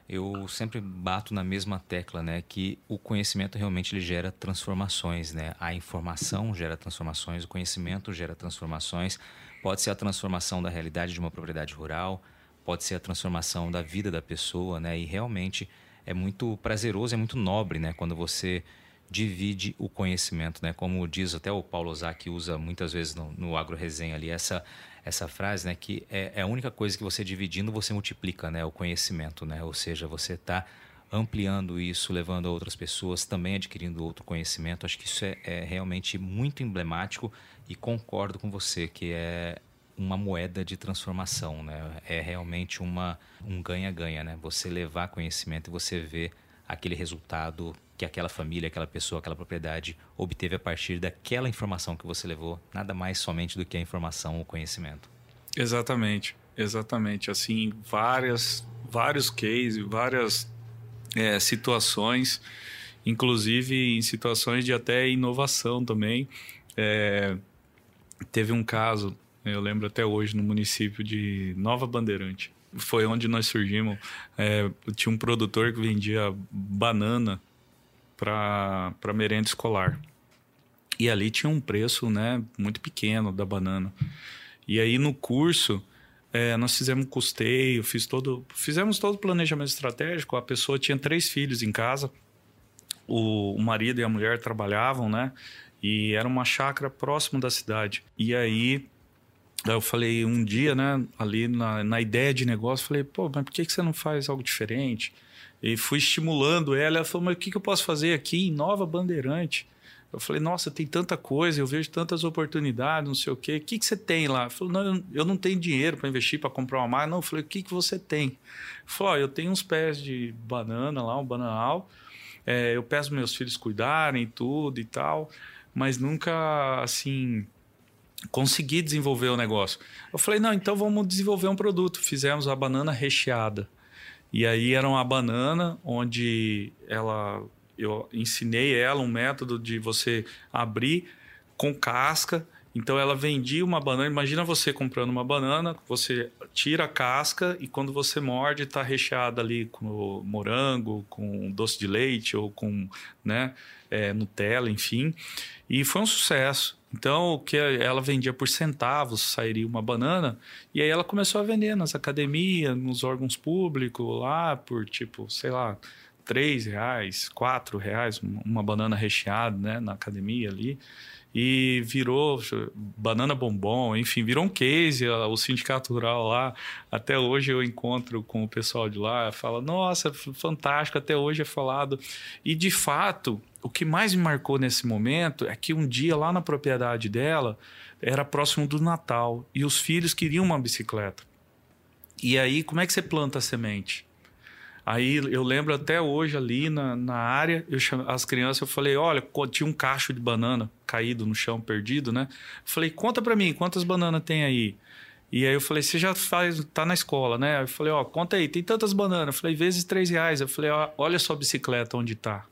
Speaker 1: eu sempre bato na mesma tecla, né, que o conhecimento realmente ele gera transformações, né? A informação gera transformações, o conhecimento gera transformações. Pode ser a transformação da realidade de uma propriedade rural, pode ser a transformação da vida da pessoa, né? E realmente é muito prazeroso, é muito nobre, né, quando você divide o conhecimento, né? Como diz até o Paulo Ozaki usa muitas vezes no, no Agro Resenha ali essa essa frase, né? Que é, é, a única coisa que você dividindo você multiplica, né? O conhecimento, né? Ou seja, você está ampliando isso, levando a outras pessoas também adquirindo outro conhecimento. Acho que isso é, é realmente muito emblemático e concordo com você que é uma moeda de transformação, né? É realmente uma um ganha-ganha, né? Você levar conhecimento e você ver aquele resultado que aquela família, aquela pessoa, aquela propriedade obteve a partir daquela informação que você levou, nada mais somente do que a informação ou conhecimento.
Speaker 2: Exatamente, exatamente. Assim, várias, vários cases, várias é, situações, inclusive em situações de até inovação também. É, teve um caso, eu lembro até hoje, no município de Nova Bandeirante. Foi onde nós surgimos. É, tinha um produtor que vendia banana para merenda escolar. E ali tinha um preço né, muito pequeno da banana. E aí no curso é, nós fizemos custeio, fiz todo, fizemos todo o planejamento estratégico. A pessoa tinha três filhos em casa, o, o marido e a mulher trabalhavam, né? E era uma chácara próximo da cidade. E aí eu falei um dia, né, ali na, na ideia de negócio, falei, pô, mas por que, que você não faz algo diferente? E fui estimulando ela. Ela falou: Mas o que, eu posso fazer aqui em Nova Bandeirante? Eu falei: Nossa, tem tanta coisa, eu vejo tantas oportunidades, não sei o quê. O que, que você tem lá? Falou: Não, eu não tenho dinheiro para investir, para comprar uma máquina. Não, eu falei: O que, que você tem? Ele falou: oh, Eu tenho uns pés de banana lá, um bananal. É, eu peço meus filhos cuidarem tudo e tal, mas nunca assim consegui desenvolver o negócio. Eu falei: Não, então vamos desenvolver um produto. Fizemos a banana recheada. E aí era uma banana onde ela eu ensinei ela um método de você abrir com casca. Então ela vendia uma banana. Imagina você comprando uma banana, você tira a casca e quando você morde está recheada ali com morango, com doce de leite ou com né, é, Nutella, enfim. E foi um sucesso. Então, o que ela vendia por centavos, sairia uma banana, e aí ela começou a vender nas academias, nos órgãos públicos, lá por tipo, sei lá, três reais, quatro reais, uma banana recheada, né, na academia ali e virou banana bombom, enfim, virou um case. O sindicato rural lá, até hoje eu encontro com o pessoal de lá, fala: nossa, fantástico, até hoje é falado. E de fato, o que mais me marcou nesse momento é que um dia lá na propriedade dela era próximo do Natal e os filhos queriam uma bicicleta. E aí, como é que você planta a semente? Aí eu lembro até hoje ali na, na área, eu as crianças, eu falei, olha, tinha um cacho de banana caído no chão, perdido, né? Eu falei, conta para mim, quantas bananas tem aí? E aí eu falei, você já faz, tá na escola, né? Eu falei, ó, conta aí, tem tantas bananas. Eu falei, vezes três reais. Eu falei, ó, olha sua bicicleta onde tá.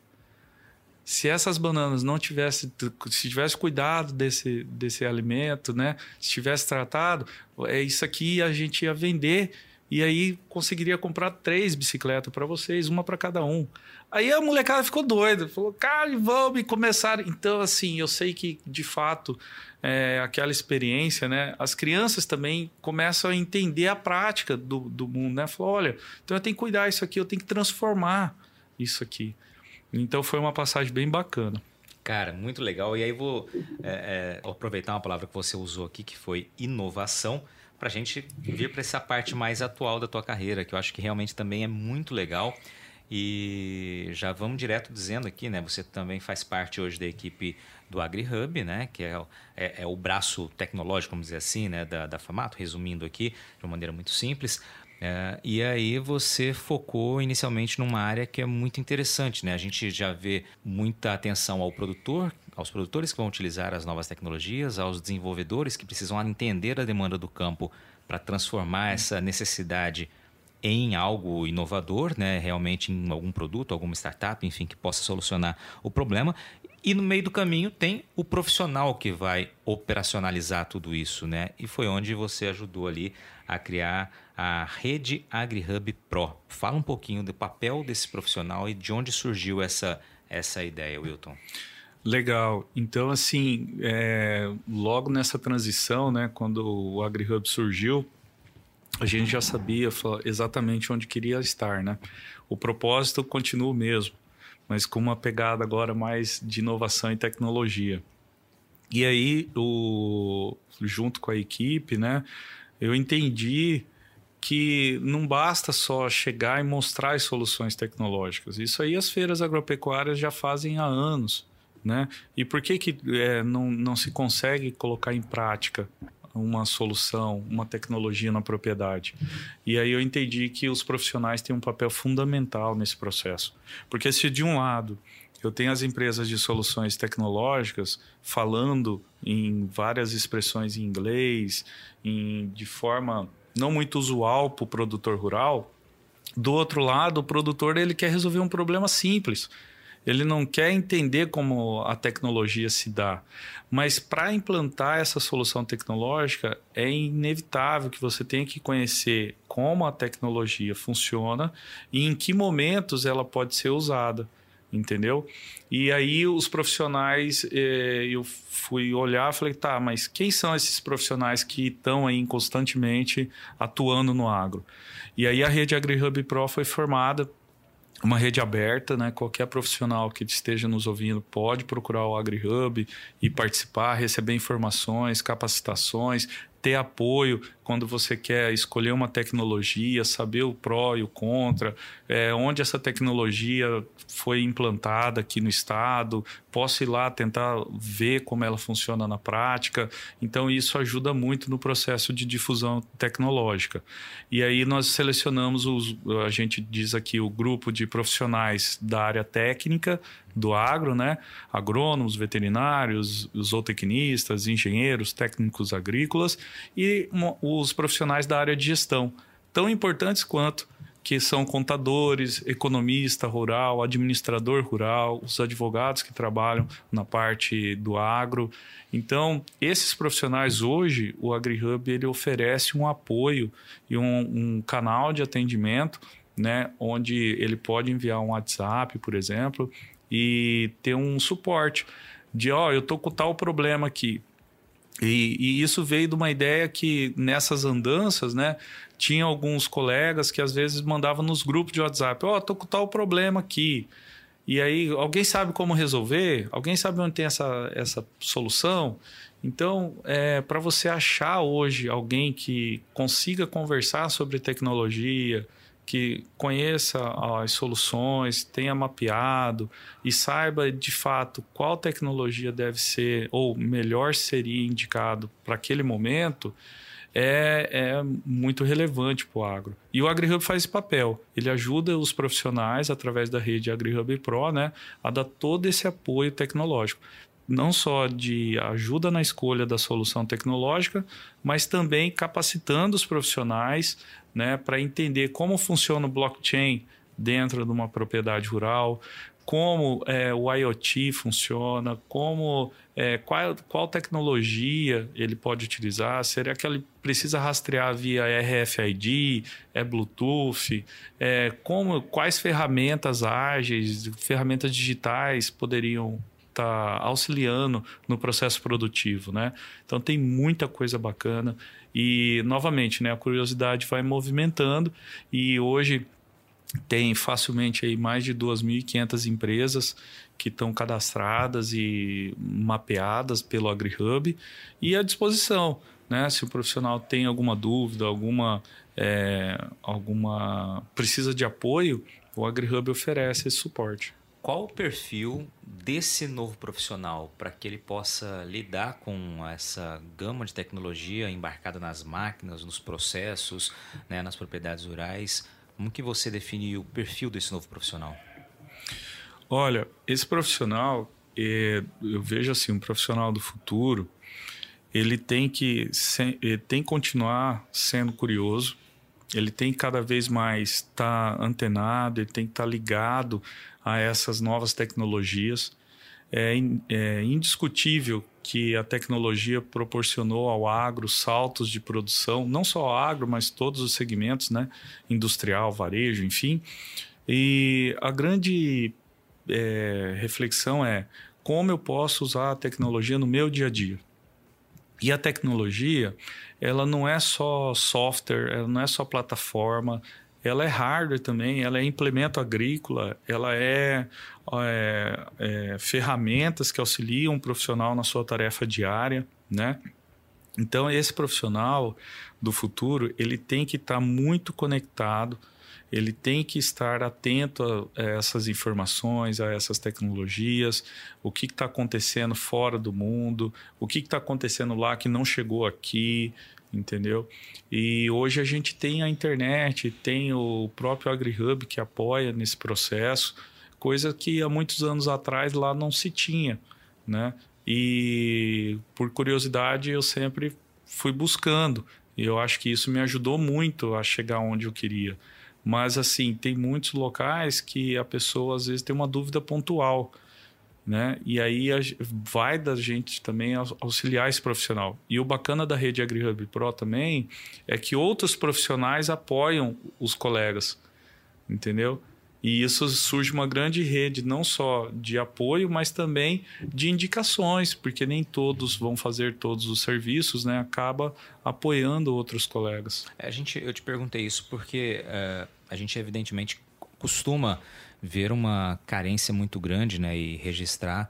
Speaker 2: Se essas bananas não tivesse, se tivesse cuidado desse, desse alimento, né? Se tivesse tratado, é isso aqui a gente ia vender e aí conseguiria comprar três bicicletas para vocês, uma para cada um. Aí a molecada ficou doida, falou, cara, vamos começar. Então, assim, eu sei que de fato é, aquela experiência, né? As crianças também começam a entender a prática do, do mundo, né? Falou, olha, então eu tenho que cuidar isso aqui, eu tenho que transformar isso aqui. Então foi uma passagem bem bacana.
Speaker 1: Cara, muito legal. E aí vou é, é, aproveitar uma palavra que você usou aqui, que foi inovação para a gente vir para essa parte mais atual da tua carreira, que eu acho que realmente também é muito legal. E já vamos direto dizendo aqui, né? Você também faz parte hoje da equipe do AgriHub, né? Que é, é, é o braço tecnológico, vamos dizer assim, né? Da, da Famato, resumindo aqui de uma maneira muito simples. É, e aí você focou inicialmente numa área que é muito interessante, né? A gente já vê muita atenção ao produtor, aos produtores que vão utilizar as novas tecnologias, aos desenvolvedores que precisam entender a demanda do campo para transformar essa necessidade em algo inovador, né? realmente em algum produto, alguma startup, enfim, que possa solucionar o problema. E no meio do caminho tem o profissional que vai operacionalizar tudo isso, né? E foi onde você ajudou ali a criar a rede AgriHub Pro. Fala um pouquinho do papel desse profissional e de onde surgiu essa, essa ideia, Wilton.
Speaker 2: Legal. Então, assim, é, logo nessa transição, né, quando o AgriHub surgiu, a gente já sabia exatamente onde queria estar, né? O propósito continua o mesmo, mas com uma pegada agora mais de inovação e tecnologia. E aí, o, junto com a equipe, né, eu entendi que não basta só chegar e mostrar as soluções tecnológicas. Isso aí as feiras agropecuárias já fazem há anos. Né? E por que, que é, não, não se consegue colocar em prática uma solução, uma tecnologia na propriedade. E aí eu entendi que os profissionais têm um papel fundamental nesse processo. Porque se de um lado eu tenho as empresas de soluções tecnológicas falando em várias expressões em inglês, em, de forma não muito usual para o produtor rural. Do outro lado, o produtor ele quer resolver um problema simples. Ele não quer entender como a tecnologia se dá. Mas para implantar essa solução tecnológica, é inevitável que você tenha que conhecer como a tecnologia funciona e em que momentos ela pode ser usada entendeu? E aí os profissionais, eh, eu fui olhar, falei, tá, mas quem são esses profissionais que estão aí constantemente atuando no agro? E aí a rede AgriHub Pro foi formada uma rede aberta, né? Qualquer profissional que esteja nos ouvindo pode procurar o AgriHub e participar, receber informações, capacitações, ter apoio quando você quer escolher uma tecnologia, saber o pró e o contra, é, onde essa tecnologia foi implantada aqui no estado, posso ir lá tentar ver como ela funciona na prática. Então, isso ajuda muito no processo de difusão tecnológica. E aí nós selecionamos, os, a gente diz aqui, o grupo de profissionais da área técnica, do agro, né? Agrônomos, veterinários, zootecnistas, engenheiros, técnicos agrícolas e os profissionais da área de gestão, tão importantes quanto que são contadores, economista rural, administrador rural, os advogados que trabalham na parte do agro. Então, esses profissionais hoje, o AgriHub ele oferece um apoio e um, um canal de atendimento, né, onde ele pode enviar um WhatsApp, por exemplo, e ter um suporte de, ó, oh, eu tô com tal problema aqui. E, e, isso veio de uma ideia que nessas andanças, né, tinha alguns colegas que às vezes mandavam nos grupos de WhatsApp: Ó, oh, tô com tal problema aqui. E aí, alguém sabe como resolver? Alguém sabe onde tem essa, essa solução? Então, é, para você achar hoje alguém que consiga conversar sobre tecnologia, que conheça as soluções, tenha mapeado e saiba de fato qual tecnologia deve ser ou melhor seria indicado para aquele momento, é, é muito relevante para o agro. E o AgriHub faz esse papel. Ele ajuda os profissionais, através da rede AgriHub Pro, né, a dar todo esse apoio tecnológico não só de ajuda na escolha da solução tecnológica, mas também capacitando os profissionais né, para entender como funciona o blockchain dentro de uma propriedade rural, como é, o IoT funciona, como é, qual, qual tecnologia ele pode utilizar, será que ele precisa rastrear via RFID, é Bluetooth, é, como, quais ferramentas ágeis, ferramentas digitais poderiam está auxiliando no processo produtivo, né? Então tem muita coisa bacana e novamente, né, a curiosidade vai movimentando e hoje tem facilmente aí mais de 2.500 empresas que estão cadastradas e mapeadas pelo AgriHub e à disposição, né? Se o profissional tem alguma dúvida, alguma é, alguma precisa de apoio, o AgriHub oferece esse suporte
Speaker 1: qual o perfil desse novo profissional para que ele possa lidar com essa gama de tecnologia embarcada nas máquinas, nos processos, né, nas propriedades rurais? Como que você define o perfil desse novo profissional?
Speaker 2: Olha, esse profissional, é, eu vejo assim, um profissional do futuro, ele tem que, ele tem que continuar sendo curioso, ele tem que cada vez mais estar tá antenado, ele tem que estar tá ligado a essas novas tecnologias. É, é indiscutível que a tecnologia proporcionou ao agro saltos de produção, não só ao agro, mas todos os segmentos, né? industrial, varejo, enfim. E a grande é, reflexão é como eu posso usar a tecnologia no meu dia a dia. E a tecnologia, ela não é só software, ela não é só plataforma, ela é hardware também, ela é implemento agrícola, ela é, é, é ferramentas que auxiliam um profissional na sua tarefa diária, né? Então esse profissional do futuro ele tem que estar tá muito conectado, ele tem que estar atento a, essas informações, a essas tecnologias, o que está acontecendo fora do mundo, o que está acontecendo lá que não chegou aqui, entendeu? E hoje a gente tem a internet, tem o próprio AgriHub que apoia nesse processo, coisa que há muitos anos atrás lá não se tinha, né? E por curiosidade eu sempre fui buscando. E eu acho que isso me ajudou muito a chegar onde eu queria. Mas, assim, tem muitos locais que a pessoa às vezes tem uma dúvida pontual. Né? E aí vai da gente também auxiliar esse profissional. E o bacana da rede AgriHub Pro também é que outros profissionais apoiam os colegas, entendeu? E isso surge uma grande rede, não só de apoio, mas também de indicações, porque nem todos vão fazer todos os serviços, né? Acaba apoiando outros colegas.
Speaker 1: É, a gente, eu te perguntei isso porque uh, a gente evidentemente costuma ver uma carência muito grande, né? E registrar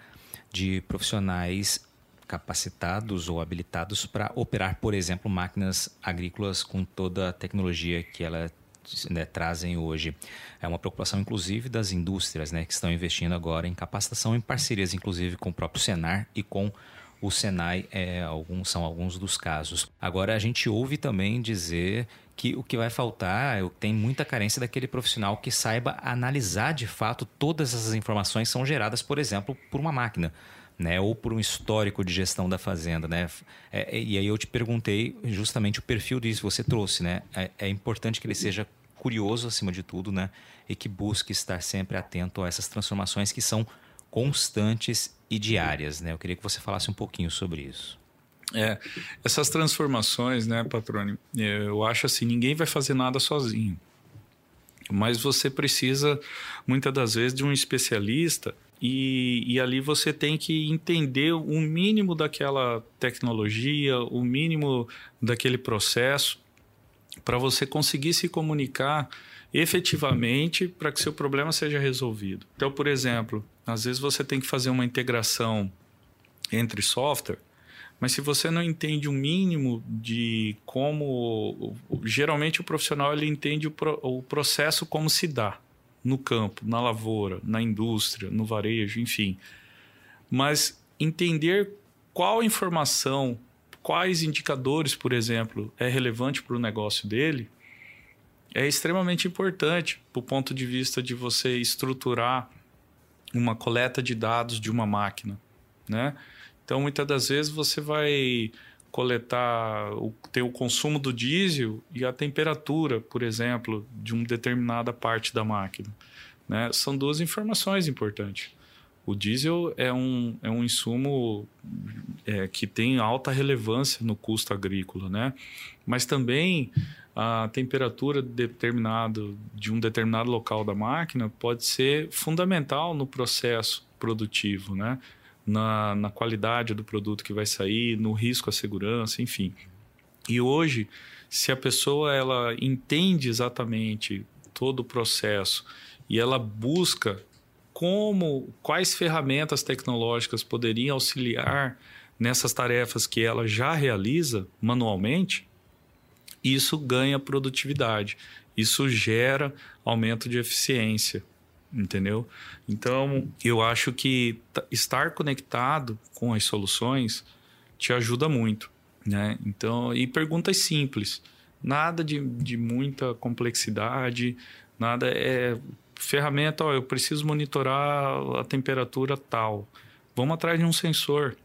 Speaker 1: de profissionais capacitados ou habilitados para operar, por exemplo, máquinas agrícolas com toda a tecnologia que ela né, trazem hoje. É uma preocupação, inclusive, das indústrias né, que estão investindo agora em capacitação, em parcerias, inclusive, com o próprio Senar e com o Senai é, alguns, são alguns dos casos. Agora, a gente ouve também dizer que o que vai faltar, tem muita carência daquele profissional que saiba analisar de fato todas essas informações são geradas, por exemplo, por uma máquina. Né, ou por um histórico de gestão da fazenda, né? É, e aí eu te perguntei justamente o perfil disso que você trouxe, né? É, é, importante que ele seja curioso acima de tudo, né? E que busque estar sempre atento a essas transformações que são constantes e diárias, né? Eu queria que você falasse um pouquinho sobre isso.
Speaker 2: É, essas transformações, né, Patrone? Eu acho assim, ninguém vai fazer nada sozinho. Mas você precisa, muitas das vezes, de um especialista e, e, ali você tem que entender o mínimo daquela tecnologia, o mínimo daquele processo, para você conseguir se comunicar efetivamente para que seu problema seja resolvido. Então, por exemplo, às vezes você tem que fazer uma integração entre software, mas se você não entende o mínimo de como geralmente o profissional ele entende o, pro, o processo como se dá no campo, na lavoura, na indústria, no varejo, enfim. Mas entender qual informação, quais indicadores, por exemplo, é relevante para o negócio dele, é extremamente importante do ponto de vista de você estruturar uma coleta de dados de uma máquina, né? Então, muitas das vezes você vai coletar, o, ter o consumo do diesel e a temperatura, por exemplo, de uma determinada parte da máquina. Né? São duas informações importantes. O diesel é um, é um insumo é, que tem alta relevância no custo agrícola, né? mas também a temperatura determinado de um determinado local da máquina pode ser fundamental no processo produtivo, né? Na, na qualidade do produto que vai sair, no risco à segurança, enfim. E hoje, se a pessoa ela entende exatamente todo o processo e ela busca como quais ferramentas tecnológicas poderiam auxiliar nessas tarefas que ela já realiza manualmente, isso ganha produtividade, isso gera aumento de eficiência entendeu? Então, eu acho que estar conectado com as soluções te ajuda muito, né? Então, e perguntas simples, nada de, de muita complexidade, nada é ferramenta, ó, eu preciso monitorar a temperatura tal. Vamos atrás de um sensor.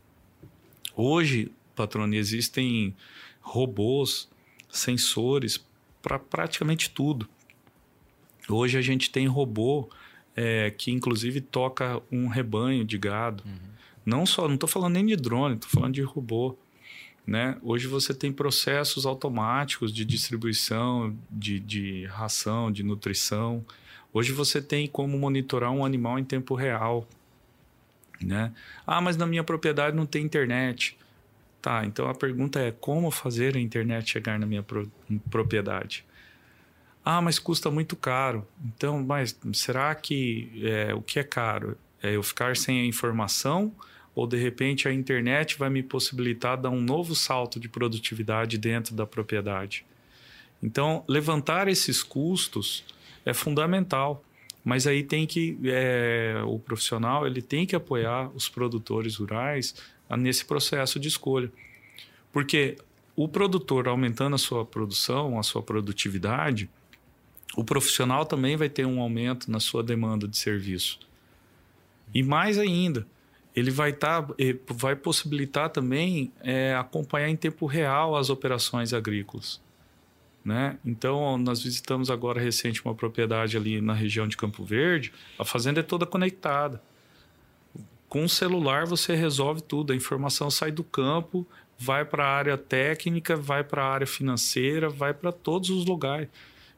Speaker 2: Hoje, patrone, existem robôs, sensores para praticamente tudo. Hoje a gente tem robô é, que inclusive toca um rebanho de gado. Uhum. Não só, não estou falando nem de drone, estou falando de robô. Né? Hoje você tem processos automáticos de distribuição de, de ração, de nutrição. Hoje você tem como monitorar um animal em tempo real. Né? Ah, mas na minha propriedade não tem internet. Tá, então a pergunta é como fazer a internet chegar na minha pro propriedade? Ah, mas custa muito caro. Então, mas será que é, o que é caro? É eu ficar sem a informação ou de repente a internet vai me possibilitar dar um novo salto de produtividade dentro da propriedade? Então, levantar esses custos é fundamental. Mas aí tem que é, o profissional ele tem que apoiar os produtores rurais nesse processo de escolha, porque o produtor aumentando a sua produção, a sua produtividade, o profissional também vai ter um aumento na sua demanda de serviço. E mais ainda, ele vai, tá, vai possibilitar também é, acompanhar em tempo real as operações agrícolas. Né? Então, nós visitamos agora recente uma propriedade ali na região de Campo Verde. A fazenda é toda conectada. Com o celular você resolve tudo. A informação sai do campo, vai para a área técnica, vai para a área financeira, vai para todos os lugares.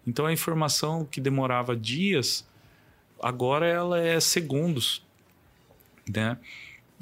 Speaker 2: Então, a informação que demorava dias, agora ela é segundos. Né?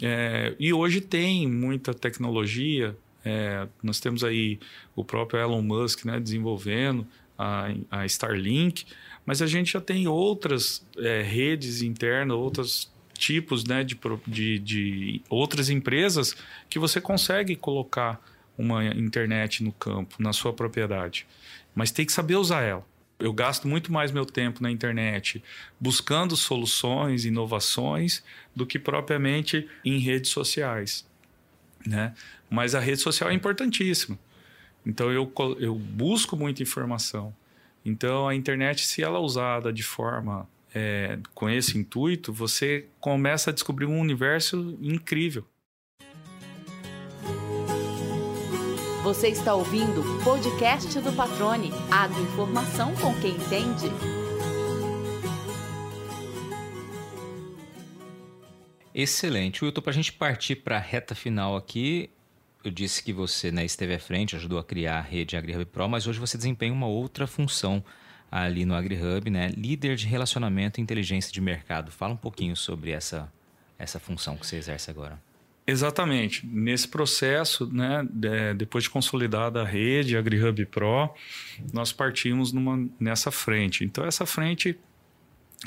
Speaker 2: É, e hoje tem muita tecnologia é, nós temos aí o próprio Elon Musk né, desenvolvendo a, a Starlink, mas a gente já tem outras é, redes internas, outros tipos né, de, de, de outras empresas que você consegue colocar uma internet no campo, na sua propriedade. Mas tem que saber usar ela. Eu gasto muito mais meu tempo na internet buscando soluções, inovações, do que propriamente em redes sociais. Né? Mas a rede social é importantíssima. Então eu, eu busco muita informação. Então a internet, se ela é usada de forma é, com esse intuito, você começa a descobrir um universo incrível.
Speaker 3: Você está ouvindo o podcast do Patrone. Agroinformação com quem entende.
Speaker 1: Excelente. Wilton, para a gente partir para a reta final aqui, eu disse que você né, esteve à frente, ajudou a criar a rede AgriHub Pro, mas hoje você desempenha uma outra função ali no AgriHub, né? Líder de relacionamento e inteligência de mercado. Fala um pouquinho sobre essa, essa função que você exerce agora.
Speaker 2: Exatamente. Nesse processo, né, depois de consolidada a rede AgriHub Pro, nós partimos numa, nessa frente. Então, essa frente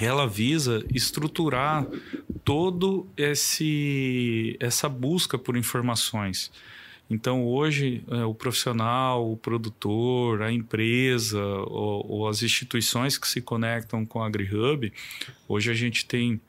Speaker 2: ela visa estruturar todo esse essa busca por informações. Então, hoje, é, o profissional, o produtor, a empresa ou, ou, as instituições que se conectam com a AgriHub, hoje a gente tem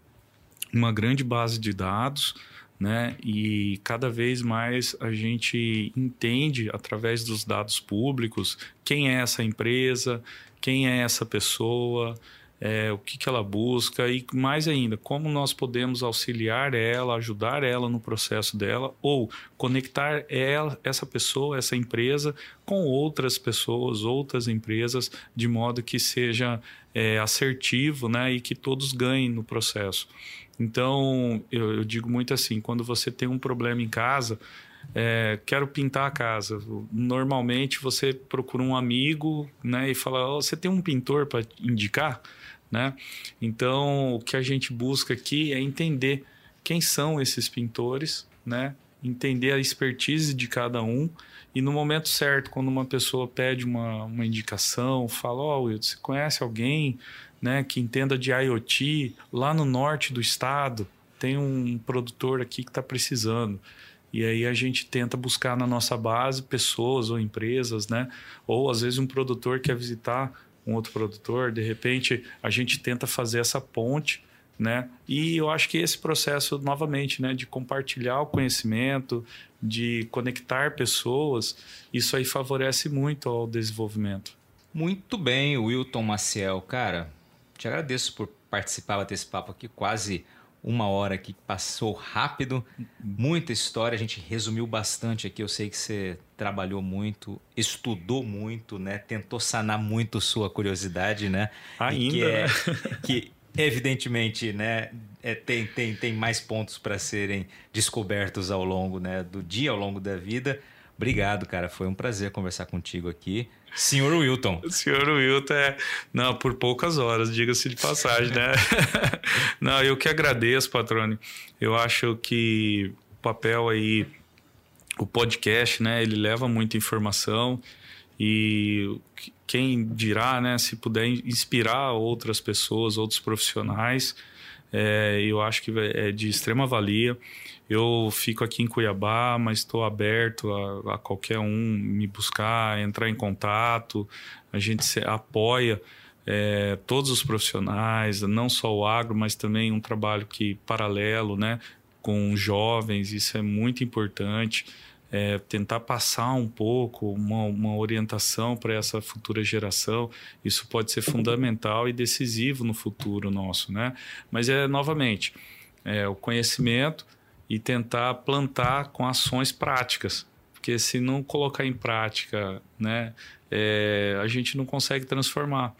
Speaker 2: uma grande base de dados, né? E cada vez mais a gente entende, através dos dados públicos, quem é essa empresa, quem é essa pessoa, é, o que, que ela busca e mais ainda, como nós podemos auxiliar ela, ajudar ela no processo dela ou conectar ela, essa pessoa, essa empresa com outras pessoas, outras empresas, de modo que seja é, assertivo né, e que todos ganhem no processo. Então, eu, eu digo muito assim: quando você tem um problema em casa, é, quero pintar a casa. Normalmente você procura um amigo né, e fala: oh, Você tem um pintor para indicar? Né? Então, o que a gente busca aqui é entender quem são esses pintores, né? entender a expertise de cada um e no momento certo, quando uma pessoa pede uma, uma indicação, fala, ó, oh, você conhece alguém né, que entenda de IoT lá no norte do estado? Tem um produtor aqui que está precisando. E aí a gente tenta buscar na nossa base pessoas ou empresas, né? Ou às vezes um produtor quer visitar um outro produtor, de repente a gente tenta fazer essa ponte, né? E eu acho que esse processo novamente, né, de compartilhar o conhecimento, de conectar pessoas, isso aí favorece muito ao desenvolvimento.
Speaker 1: Muito bem, Wilton Maciel, cara, te agradeço por participar desse papo aqui quase uma hora que passou rápido, muita história, a gente resumiu bastante aqui. Eu sei que você trabalhou muito, estudou muito, né? Tentou sanar muito sua curiosidade, né?
Speaker 2: Ainda,
Speaker 1: que,
Speaker 2: é,
Speaker 1: né? que evidentemente, né, é, tem, tem, tem mais pontos para serem descobertos ao longo né, do dia, ao longo da vida. Obrigado, cara. Foi um prazer conversar contigo aqui. Senhor Wilton.
Speaker 2: Senhor Wilton é. Não, por poucas horas, diga-se de passagem, né? Não, eu que agradeço, patrone. Eu acho que o papel aí, o podcast, né, ele leva muita informação e quem dirá, né, se puder inspirar outras pessoas, outros profissionais, é, eu acho que é de extrema valia. Eu fico aqui em Cuiabá, mas estou aberto a, a, qualquer um me buscar, entrar em contato. A gente se apoia é, todos os profissionais, não só o agro, mas também um trabalho que paralelo, né, com jovens, isso é muito importante. É, tentar passar um pouco uma, uma orientação para essa futura geração, isso pode ser fundamental e decisivo no futuro nosso, né? Mas é novamente é, o conhecimento e tentar plantar com ações práticas, porque se não colocar em prática, né, é, a gente não consegue transformar.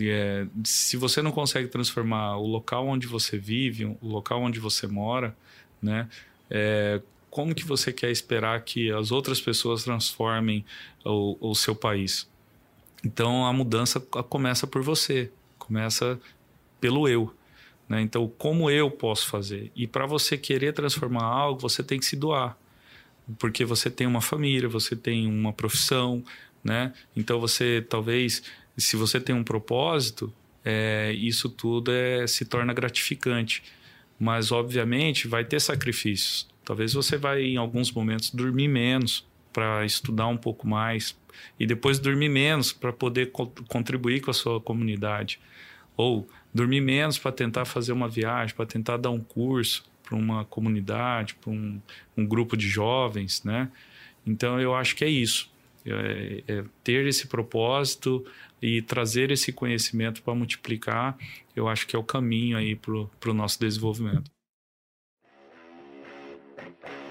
Speaker 2: É, se você não consegue transformar o local onde você vive, o local onde você mora, né, é, como que você quer esperar que as outras pessoas transformem o, o seu país? Então a mudança começa por você, começa pelo eu. Né? Então, como eu posso fazer? E para você querer transformar algo, você tem que se doar. Porque você tem uma família, você tem uma profissão, né? Então, você talvez se você tem um propósito, é, isso tudo é, se torna gratificante. Mas, obviamente, vai ter sacrifícios. Talvez você vai, em alguns momentos, dormir menos para estudar um pouco mais e depois dormir menos para poder co contribuir com a sua comunidade. Ou dormir menos para tentar fazer uma viagem, para tentar dar um curso para uma comunidade, para um, um grupo de jovens, né? Então, eu acho que é isso. É, é ter esse propósito, e trazer esse conhecimento para multiplicar, eu acho que é o caminho aí para o nosso desenvolvimento.